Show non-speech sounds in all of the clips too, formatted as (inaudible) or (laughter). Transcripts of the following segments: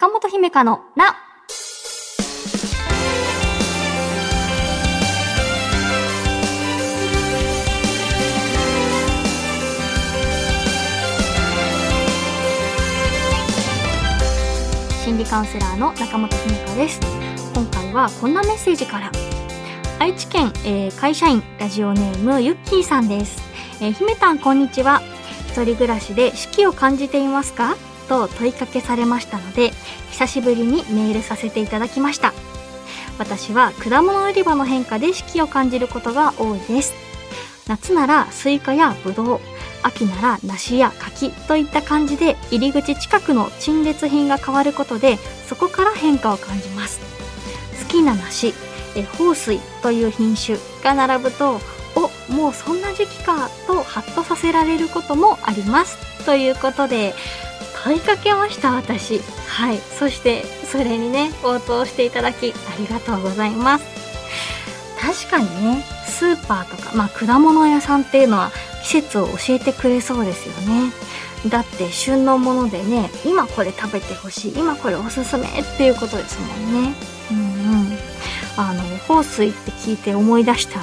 中本姫香のな。心理カウンセラーの中本姫香です。今回はこんなメッセージから。愛知県、えー会社員ラジオネームゆっきーさんです。えー姫たんこんにちは。一人暮らしで四季を感じていますか？と問いかけされましたので、久しぶりにメールさせていただきました。私は果物売り場の変化で四季を感じることが多いです。夏ならスイカやブドウ、秋なら梨や柿といった感じで入り口近くの陳列品が変わることでそこから変化を感じます。好きな梨、え豊水という品種が並ぶとおもうそんな時期かとハッとさせられることもありますということで問いかけました私。はい。そしてそれにね応答していただきありがとうございます。確かにねスーパーとかまあ果物屋さんっていうのは季節を教えてくれそうですよね。だって旬のものでね今これ食べてほしい今これおすすめっていうことですもんね。うんうん。あの豊水って聞いて思い出した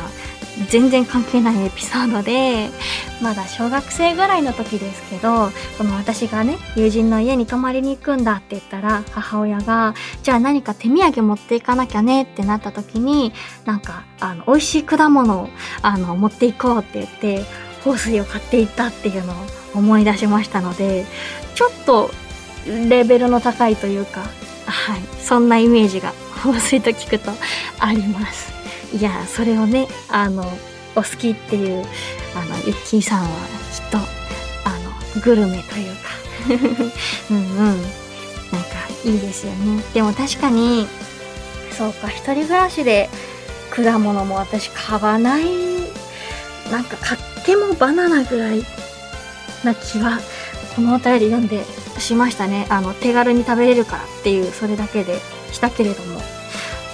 全然関係ないエピソードでまだ小学生ぐらいの時ですけどその私がね友人の家に泊まりに行くんだって言ったら母親がじゃあ何か手土産持っていかなきゃねってなった時になんかあの美味しい果物をあの持っていこうって言って豊水を買っていったっていうのを思い出しましたのでちょっとレベルの高いというかはいそんなイメージが (laughs) 豊水と聞くとあります。いやそれをねあのお好きっていうあのユッキーさんはきっとあのグルメというか。(laughs) うんうん。なんかいいですよね。でも確かにそうか一人暮らしで果物も私買わないなんか買ってもバナナぐらいな気はこのお便り読んでしましたね。あの手軽に食べれるからっていうそれだけでしたけれども。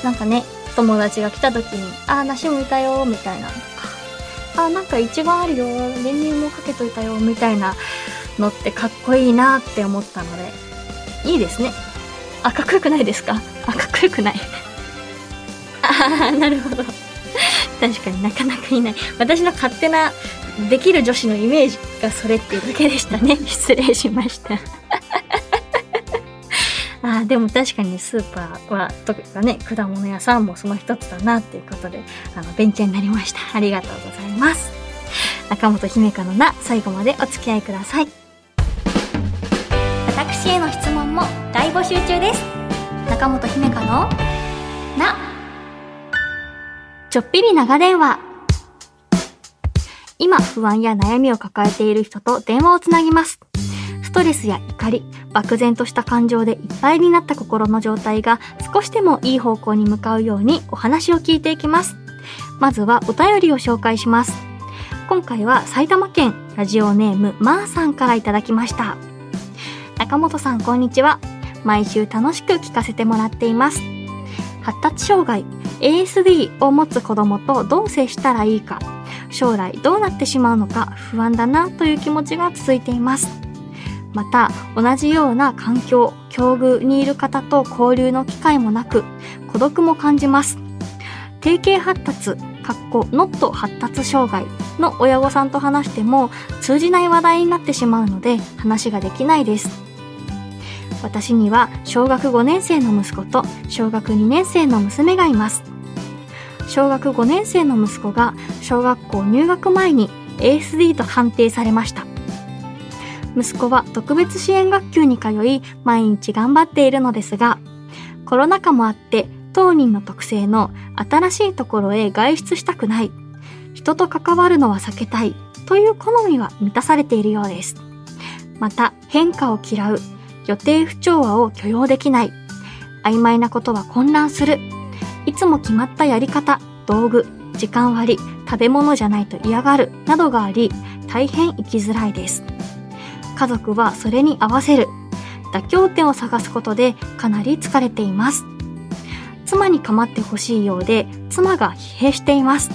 なんかね友達が来た時に「あー梨もいたよ」みたいなとか「あなんかいちごあるよ。練乳もかけといたよ」みたいなのってかっこいいなって思ったので。いいですね。あかっこよくないですか？あかっこよくない。ああなるほど。確かになかなかいない。私の勝手なできる女子のイメージがそれっていうだけでしたね。失礼しました。あーでも確かにスーパーはとかね果物屋さんもその一つだなっていうことであの勉強になりました。ありがとうございます。中本姫香のな最後までお付き合いください。私への質問も大募集中です。中本姫香のなちょっぴり長電話。今不安や悩みを抱えている人と電話をつなぎます。ストレスや怒り、漠然とした感情でいっぱいになった心の状態が少しでもいい方向に向かうようにお話を聞いていきます。まずはお便りを紹介します。今回は埼玉県ラジオネームまーさんからいただきました。中本さんこんにちは。毎週楽しく聞かせてもらっています。発達障害 ASD を持つ子供とどう接したらいいか、将来どうなってしまうのか不安だなという気持ちが続いています。また同じような環境境遇にいる方と交流の機会もなく孤独も感じます。定型発達かっこノット発達障害の親御さんと話しても通じない話題になってしまうので話ができないです。私には小学5年生の息子と小学2年生の娘がいます。小学5年生の息子が小学校入学前に ASD と判定されました。息子は特別支援学級に通い毎日頑張っているのですがコロナ禍もあって当人の特性の新しいところへ外出したくない。人と関わるのは避けたいという好みは満たされているようです。また変化を嫌う予定不調和を許容できない。曖昧なことは混乱する。いつも決まったやり方道具時間割食べ物じゃないと嫌がるなどがあり大変生きづらいです。家族はそれに合わせる妥協点を探すことでかなり疲れています妻に構ってほしいようで妻が疲弊しています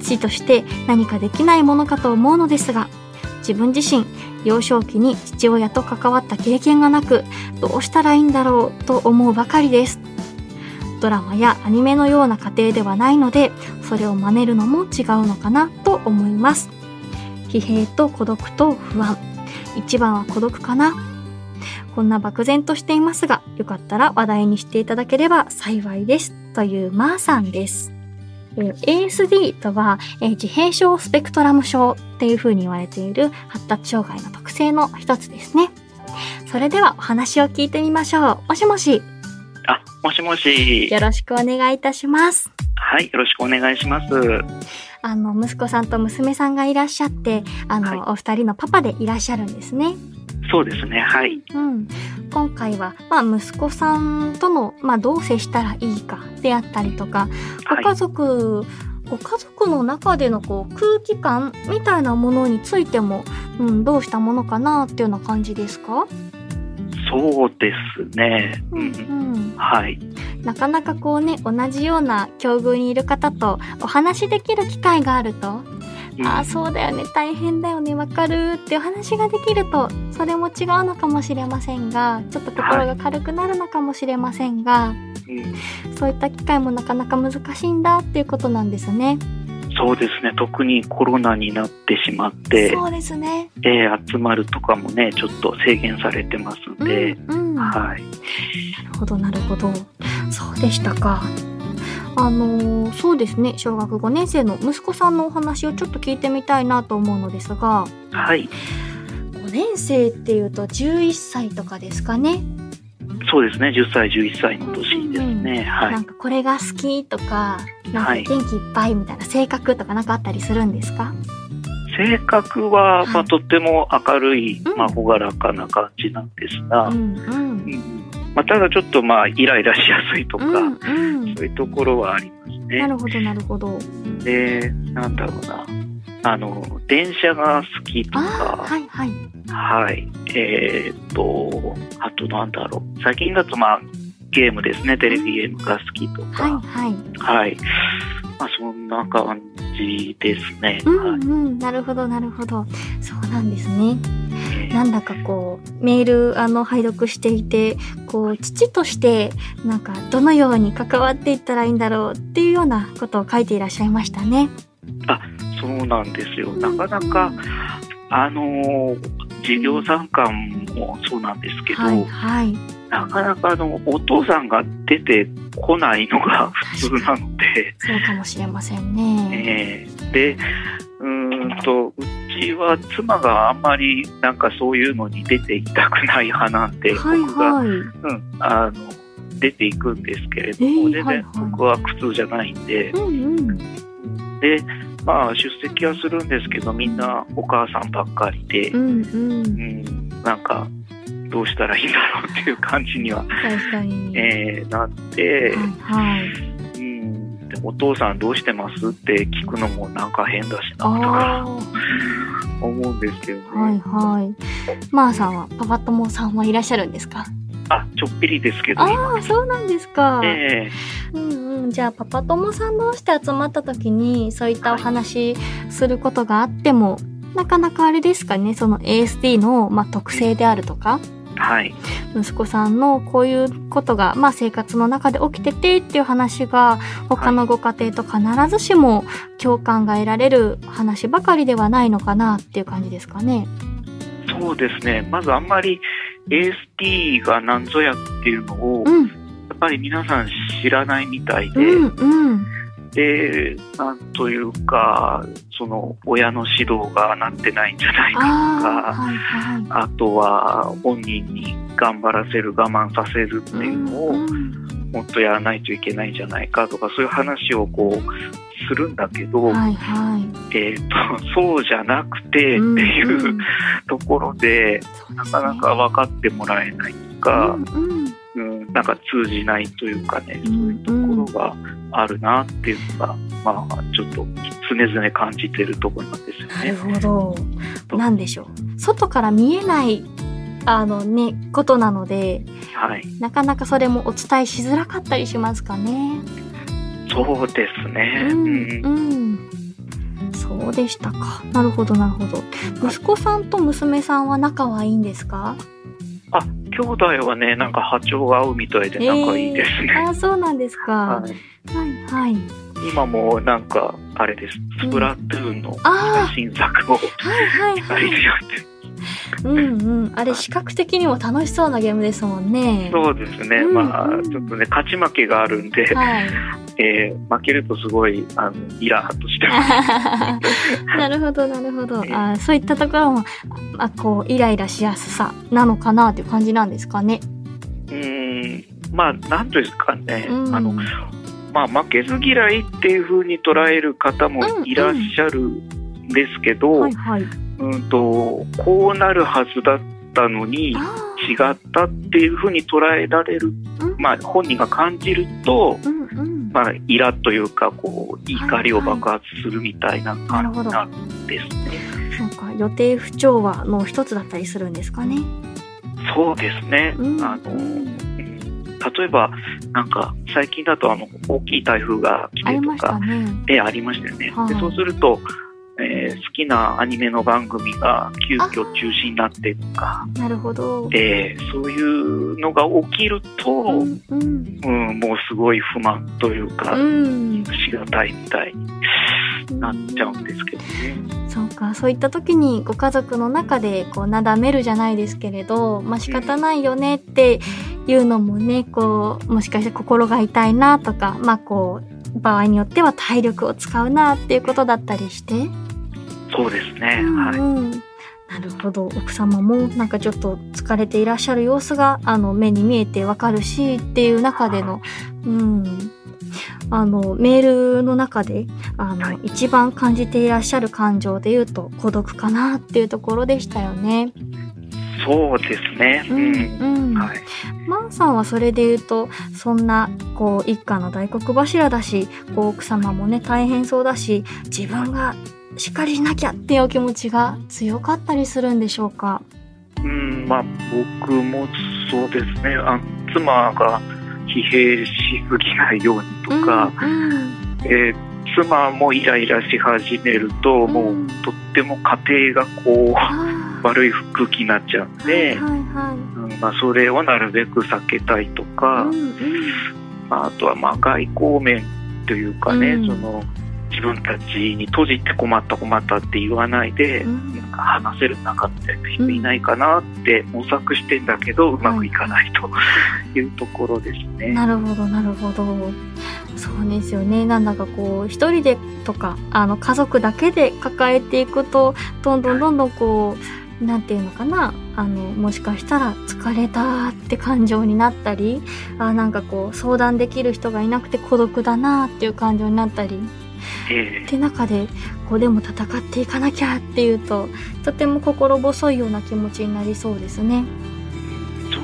父として何かできないものかと思うのですが自分自身幼少期に父親と関わった経験がなく、どうしたらいいんだろうと思うばかりです。ドラマやアニメのような家庭ではないので、それを真似るのも違うのかなと思います。疲弊と孤独と不安。一番は孤独かな。こんな漠然としていますが、よかったら話題にしていただければ幸いです。というまーさんです。えー ASD とは、えー自閉症スペクトラム症っていう風に言われている発達障害の特性の一つですね。それではお話を聞いてみましょう。もしもし、あ、もしもし。よろしくお願いいたします。はい、よろしくお願いします。あの、息子さんと娘さんがいらっしゃって、あの、はいお二人のパパでいらっしゃるんですね。そうですね、はい。うん。今回は、まあ、息子さんとの、まあ、どう接したらいいかであったりとか、ごはい家族、ご家族の中でのこう空気感みたいなものについても、うん、どうしたものかなっていうような感じですか？そうですね。う。うんん。はい。なかなかこうね、同じような境遇にいる方とお話しできる機会があると、うんああ、そうだよね、大変だよね、わかるっていう話ができると、それも違うのかもしれませんが、ちょっと心が軽くなるのかもしれませんが、うんそういった機会もなかなか難しいんだっていうことなんですね。そうですね。特にコロナになってしまって、そうですね。えー集まるとかもね、ちょっと制限されてますんで、うん、うん。なはい。るほど、なるほど。そうでしたか。あのーそうですね、小学5年生の息子さんのお話をちょっと聞いてみたいなと思うのですが、はい。5年生っていうと11歳とかですかね。そうですね。10歳、11歳の年ですね。はないん。かこれが好きとか、なんかはい元気いっぱいみたいな性格とかなんかあったりするんですか？性格は、はいまあ、とっても明るい、うんまあ、朗らかな感じなんですが、うんうん。うんまあ、ただちょっとまあ、イライラしやすいとか、うんうん。そういうところはありますなね。るほど、なるほど。で、なんだろうな。あの、電車が好きとあかあ、、はいはい。はい。えーっと、あとなんだろう。最近だとまあ、ゲームですね。テレビゲームが好きとはいか。はい。はい。まあ、そんな感じですね。うんはいうん。なるほど、なるほど。そうなんですね。えーなんだかこう、メール、あの、拝読していて、こう、父として、なんか、どのように関わっていったらいいんだろうっていうようなことを書いていらっしゃいましたね。そうなんですよ。なかなか、あのー授業参観もそうなんですけど、はいはい。なかなかあの、お父さんが出てこないのが普通なので、そうかもしれませんね。えーで、うーんと、うちは妻があんまりなんかそういうのに出ていきたくない派なんで、はい僕が、はい。うん、あの、出ていくんですけれどえーも、全はいはい然僕は苦痛じゃないんで、うんうん。で、まあ出席はするんですけど、みんなお母さんばっかりで、うんうんう。ん、なんか、どうしたらいいんだろうっていう感じには。(laughs) えーなって、はいはい。うん、でお父さんどうしてますって聞くのもなんか変だしなとあかあ。思うんですけどね。はいはい。まー、さんは、パパ友さんはいらっしゃるんですか？あ、ちょっぴりですけど、ああ、そうなんですか。えうんうん。じゃあ、パパ友さん同士で集まった時に、そういったお話することがあっても、なかなかあれですかね、その ASD の、まあ、特性であるとか、えはい。息子さんのこういうことが、まあ、生活の中で起きててっていう話が、他のご家庭と必ずしも共感が得られる話ばかりではないのかなっていう感じですかね。そうですね。まずあんまり AST が何ぞやっていうのを、うん、やっぱり皆さん知らないみたいで、うん、うん。で、なんというか、その親の指導がなってないんじゃないかとあか、あ、はい、はい。あとは本人に頑張らせる、我慢させるっていうのをうんうんもっとやらないといけないんじゃないかとか、そういう話をこう、するんだけど、はい、はい。えっ、と、そうじゃなくてっていううんところで、なかなか分かってもらえないとか、うんうんうん、なんか通じないというかね、うそうんいうところがあるなっていうのが、まあ、ちょっと常々感じてるところなんですよなるね。ほど。なんでしょう。外から見えない、あのね、ことなので、はい。なかなかそれもお伝えしづらかったりしますかね。そうですね。ううんん、うん。そそうでしたか。なるほど、なるほど。息子さんと娘さんは仲はいいんですか？あ、兄弟はね、なんか波長が合うみたいで仲いいですね。えーあ、そうなんですか。ははいい、はい。今もなんか、あれです。スプラトゥーンの新作をはい、はい、二はい。人でやってる。うんうん。あれ、視覚的にも楽しそうなゲームですもんね。そうですね。うんまあうん、ちょっとね、勝ち負けがあるんで、はい。えー負けるとすごい、あの、イラーっとしてます。(laughs) なるほど、なるほど。ええあそういったところも、あこう、イライラしやすさなのかなっていう感じなんですかね。うーん、まあ、なんとですかね。うん、あの、まあ、負けず嫌いっていう風に捉える方もいらっしゃるんですけど、はいはい。うんと、こうなるはずだったのに、あ違ったっていう風に捉えられる、うんまあ、本人が感じると、うん。まあ、イラというか、こう、怒りを爆発するみたいな感じになるんですね。そうか、予定不調和の一つだったりするんですかね。そうですね。うんあの、うん例えば、なんか、最近だと、あの、大きい台風が来ありまてとか、したね。でありましたよね。はいでそうすると、えー好きなアニメの番組が急遽中止になってとか、なるほど。えーそういうのが起きると、ううんんうん。もうすごい不満というか、うん。しがたいみたいになっちゃうんですけどね。そうか、そういった時にご家族の中でこうなだめるじゃないですけれど、まあ仕方ないよねっていうのもね、こう、もしかして心が痛いなとか、まあこう、場合によっては体力を使うなっていうことだったりして。そうですね。うんはい。うんなるほど。奥様もなんかちょっと疲れていらっしゃる様子が、あの、目に見えてわかるしっていう中での、うん。あの、メールの中で、あの、はい一番感じていらっしゃる感情で言うと、孤独かなっていうところでしたよね。そうですね。ううん。ん、うん。はい。マンさんはそれで言うと、そんな、こう、一家の大黒柱だし、こう、奥様もね、大変そうだし、自分がしっかりしなきゃっていうお気持ちが強かったりするんでしょうか？うん、まあ、僕もそうですね。あ妻が疲弊しすぎないようにとか、うんうんえー妻もイライラし始めると、もうとっても家庭がこあう、ー悪い空気になっちゃうんで、はいはいはうんまあ、それをなるべく避けたいとい。か、うんうんまあ、あとはまあ外交面というかね、うんその自分たちに閉じて困った困ったって言わないで、うんなんか話せる仲みたいな人いないかなって模索してんだけど、うまくいかないと (laughs) いうところですね。なるほど、なるほど。そうですよね。なんだかこう、一人でとか、あの、家族だけで抱えていくと、どんどんどんどんこう、なんていうのかな、あの、もしかしたら疲れたって感情になったり、あなんかこう、相談できる人がいなくて孤独だなっていう感情になったり、え。って中で、こう、でも戦っていかなきゃっていうと、とても心細いような気持ちになりそうですね。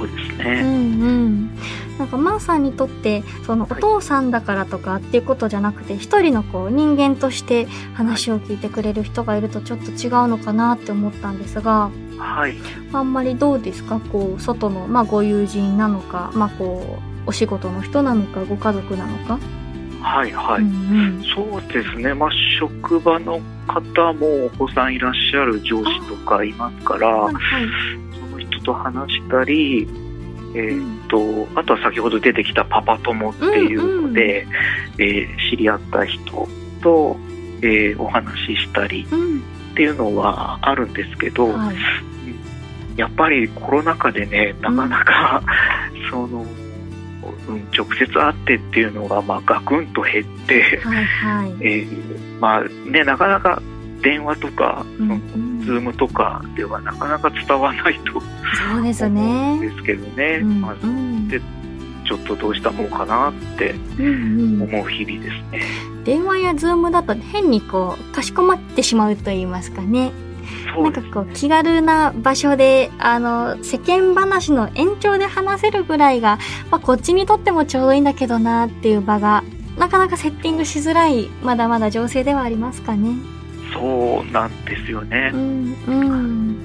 えそうですうね。んうん。なんか、マーさんにとって、その、お父さんだからとかっていうことじゃなくて、一人のこう、人間として話を聞いてくれる人がいるとちょっと違うのかなって思ったんですが、はい。あんまりどうですか？こう、外の、まあ、ご友人なのか、まあ、こう、お仕事の人なのか、ご家族なのか？はい、はい。うんそうですね。まあ、職場の方もお子さんいらっしゃる上司とかいますから、うん。はいはい。と話したり、えーっと、あとは先ほど出てきたパパ友っていうので、えー知り合った人と、えーお話ししたりうん。っていうのはあるんですけど、はい。やっぱりコロナ禍でね、なかなか、(laughs) その、うん、直接会ってっていうのが、まあ、ガクンと減って、はいはい。えーまあね、なかなか電話とか、うんそのうん Zoom とかではなかなか伝わらないとそうですね。ですけどね、うんまあ、うんでちょっとどうしたもんかなってうんうん思う日々ですね。電話や Zoom だと変にこう、かしこまってしまうと言いますかね。そうんかこう、気軽な場所で、あの、世間話の延長で話せるぐらいが、まあ、こっちにとってもちょうどいいんだけどなっていう場が、なかなかセッティングしづらい、まだまだ情勢ではありますかね。そうなんですよねう。ん、うん。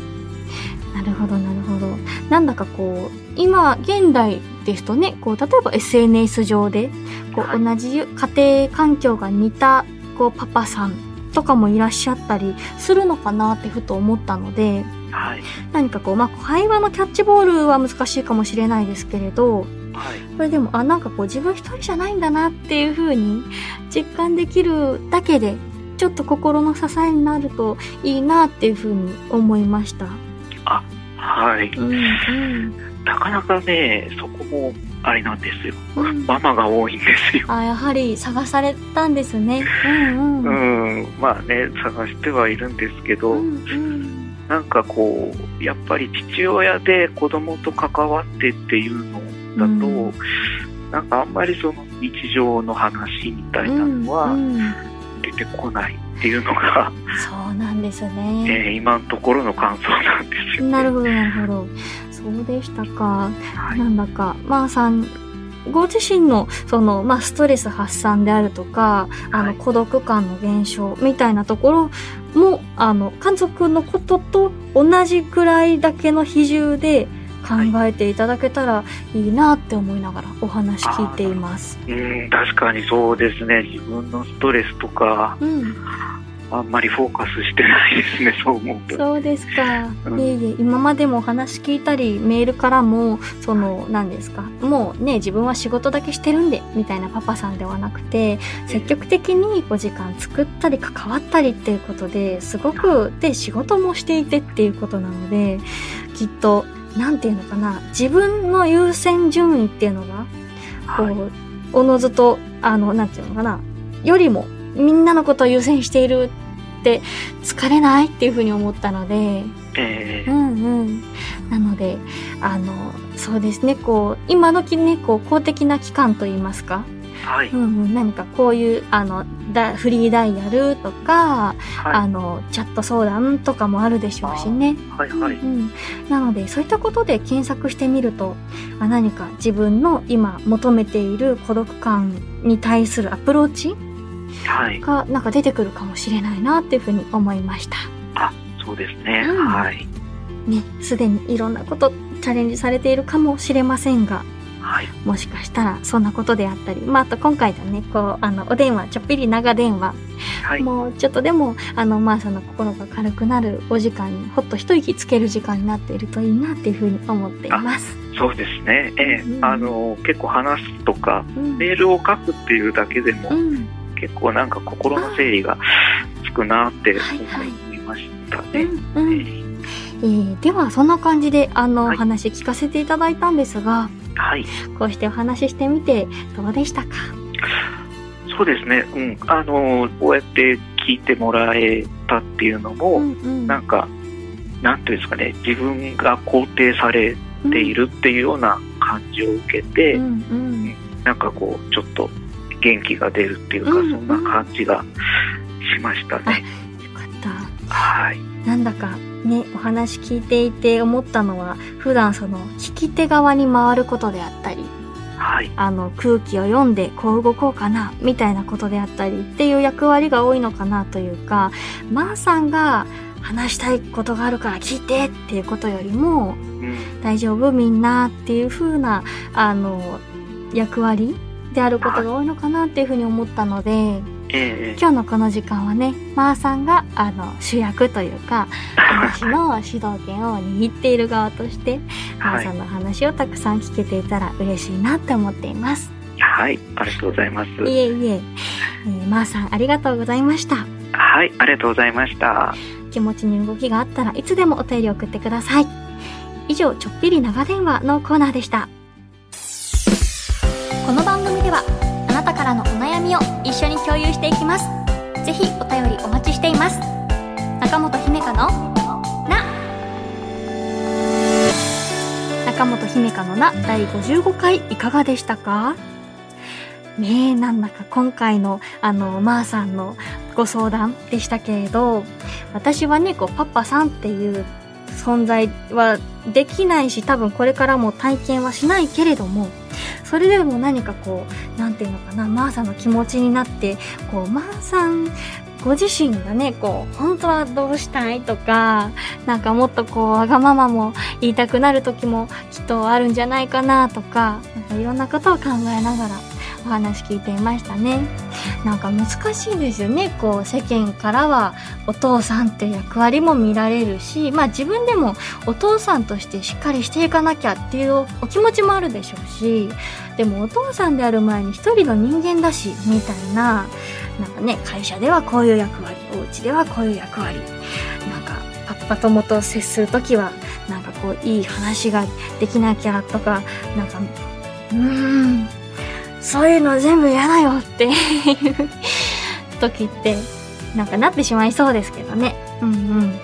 なるほど、なるほど。なんだかこう、今、現代ですとね、こう、例えば SNS 上で、こう、はい同じ家庭環境が似た、こう、パパさんとかもいらっしゃったりするのかなってふと思ったので、はい。何かこう、まあ、会話のキャッチボールは難しいかもしれないですけれど、はい。これでも、あ、なんかこう自分一人じゃないんだなっていう風に実感できるだけで、ちょっと心の支えになるといいなっていう風に思いました。はい。うん、うん。なかなかね、そこも、あれなんですよ。うんママが多いんですよ。あ、やはり探されたんですね。うん、ううん。ん。まあね、探してはいるんですけど、うん、うん。なんかこう、やっぱり父親で子供と関わってっていうのだと、うんなんかあんまりその日常の話みたいなのはうんうん出てこないっていうのが、そうなんですえね。ー今のところの感想なんですよ、ね。なるほど、なるほど。そうでしたか。はい。なんだか、まあさん、ご自身の、その、まあ、ストレス発散であるとか、あの、はい孤独感の減少みたいなところも、あの、家族のことと同じくらいだけの比重で考えていただけたらいいなって思いながらお話聞いています。うん、確かにそうですね。自分のストレスとか、うん。あんまりフォーカスしてないですね、(laughs) そう思うと。そうですか。うんいえいえ、今までもお話聞いたり、メールからも、その、何ですか。もうね、自分は仕事だけしてるんで、みたいなパパさんではなくて、積極的にお時間作ったり関わったりっていうことで、すごく、で、仕事もしていてっていうことなので、きっと、なんていうのかな、自分の優先順位っていうのが、こはい。う、おのずと、あの、なんていうのかな、よりも、みんなのことを優先しているって、疲れないっていうふうに思ったので、えーうんうん。なので、あの、そうですね、こう、今時ね、こう、公的な機関といいますか、はい。うんうん、何かこういう、あの、だフリーダイヤルとか、あはの、チャット相談とかもあるでしょうしね。い。はい。はい。うんうん、なのでそういったことで検索してみるとあ何か自分の今求めている孤独感に対するアプローチはい。がなんか出てくるかもしれないなっていうふうに思いました。あ、そうですね。うんはい。ね、すでにいろんなことチャレンジされているかもしれませんが、はい。もしかしたらそんなことであったり、まあ、あと今回のね、こう、あの、お電話、ちょっぴり長電話、はい。もうちょっとでも、あの、まあ、その心が軽くなるお時間に、ほっと一息つける時間になっているといいなっていうふうに思っています。そうですね。ええうんあの、結構話すとか、うんメールを書くっていうだけでも、うん。結構なんか心の整理がつくなってはいはい思いましたうね。んうんえええーではそんな感じであの、はいお話聞かせていただいたんですがはい。こうしてお話ししてみてどうでしたか？そうですね。うん。あの、こうやって聞いてもらえたっていうのも、うんうんなんか、なんていうんですかね、自分が肯定されているっていうような感じを受けて、うんうんなんかこう、ちょっと元気が出るっていうか、うんそんな感じがしましたね。よかったはい。なんだかねお話聞いていて思ったのは普段その聞き手側に回ることであったりはい。あの空気を読んでこう動こうかなみたいなことであったりっていう役割が多いのかなというかまー、さんが話したいことがあるから聞いてっていうことよりもうん。大丈夫みんなっていう風なあの役割であることが多いのかなっていうふうに思ったので、ええ今日のこの時間はねまー、さんがあの主役というか (laughs) 話の主導権を握っている側として、まー、はいさんの話をたくさん聞けていたら嬉しいなって思っています。はい。ありがとうございます。いえいえ、えー、まー、さんありがとうございました。はい。ありがとうございました。気持ちに動きがあったらいつでもお便り送ってください。以上、ちょっぴり長電話のコーナーでした。からのお悩みを一緒に共有していきます。ぜひお便りお待ちしています。中本姫香の、な。中本姫香のな第55回いかがでしたか？ねえ、なんだか今回のあの、まー、さんのご相談でしたけれど、私はね、こう、パパさんっていう存在はできないし、多分これからも体験はしないけれども、それでも何かこう、何て言うのかな、マーさんの気持ちになって、こう、マーさんご自身がね、こう、本当はどうしたいとか、なんかもっとこう、わがままも言いたくなる時もきっとあるんじゃないかなとか、なんかいろんなことを考えながらお話聞いていましたね。なんか難しいですよねこう世間からはお父さんって役割も見られるしまあ自分でもお父さんとしてしっかりしていかなきゃっていうお気持ちもあるでしょうしでもお父さんである前に一人の人間だしみたいななんかね会社ではこういう役割お家ではこういう役割なんかパッパ友と接する時はなんかこういい話ができなきゃとかなんかうーんそういうの全部嫌だよっていう (laughs) 時ってなんかなってしまいそうですけどね。うんうん。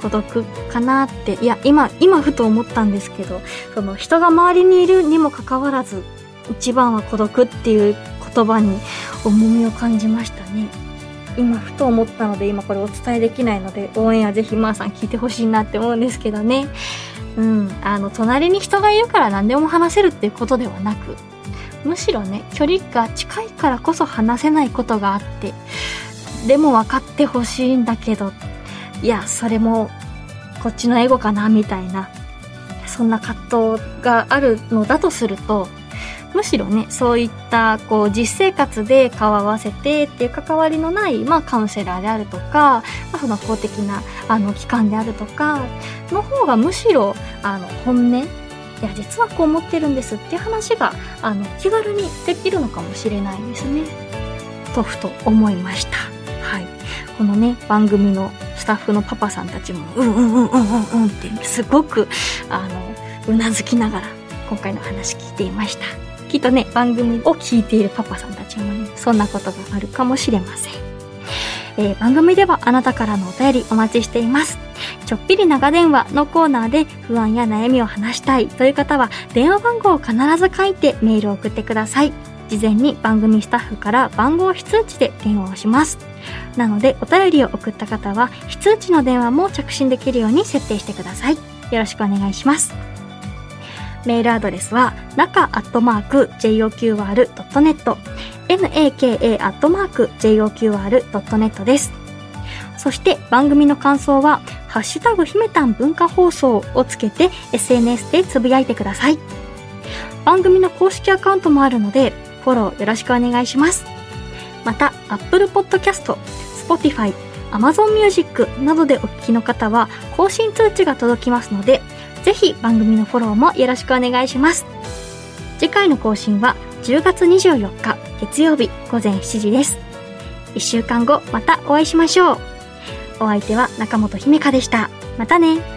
孤独かなって。いや今今ふと思ったんですけどその人が周りにいるにもかかわらず一番は孤独っていう言葉に重みを感じましたね。今ふと思ったので今これお伝えできないので応援はぜひまーさん聞いてほしいなって思うんですけどね。うん。あの隣に人がいるから何でも話せるっていうことではなくむしろね距離が近いからこそ話せないことがあってでも分かってほしいんだけどいやそれもこっちのエゴかなみたいなそんな葛藤があるのだとするとむしろねそういったこう実生活で顔を合わせてっていう関わりのない、まあ、カウンセラーであるとか、まあ、その公的なあの機関であるとかの方がむしろあの本音いや実はこう思ってるんですっていう話があの気軽にできるのかもしれないですね。とふと思いました。はい。このね番組のスタッフのパパさんたちもうんうんうんうんうんうんってすごくあのうなずきながら今回の話聞いていました。きっとね番組を聞いているパパさんたちもねそんなことがあるかもしれません。えー、番組ではあなたからのお便りお待ちしています。ちょっぴり長電話のコーナーで不安や悩みを話したいという方は電話番号を必ず書いてメールを送ってください。事前に番組スタッフから番号非通知で電話をします。なのでお便りを送った方は非通知の電話も着信できるように設定してください。よろしくお願いします。メールアドレスは中アットマーク JOQR.net naka.joqr.net です。そして番組の感想は、ハッシュタグひめたん文化放送をつけて SNS でつぶやいてください。番組の公式アカウントもあるので、フォローよろしくお願いします。また、Apple Podcast、Spotify、Amazon Music などでお聞きの方は、更新通知が届きますので、ぜひ番組のフォローもよろしくお願いします。次回の更新は10月24日月曜日午前7時です。1週間後またお会いしましょう。お相手は中本姫香でした。またね。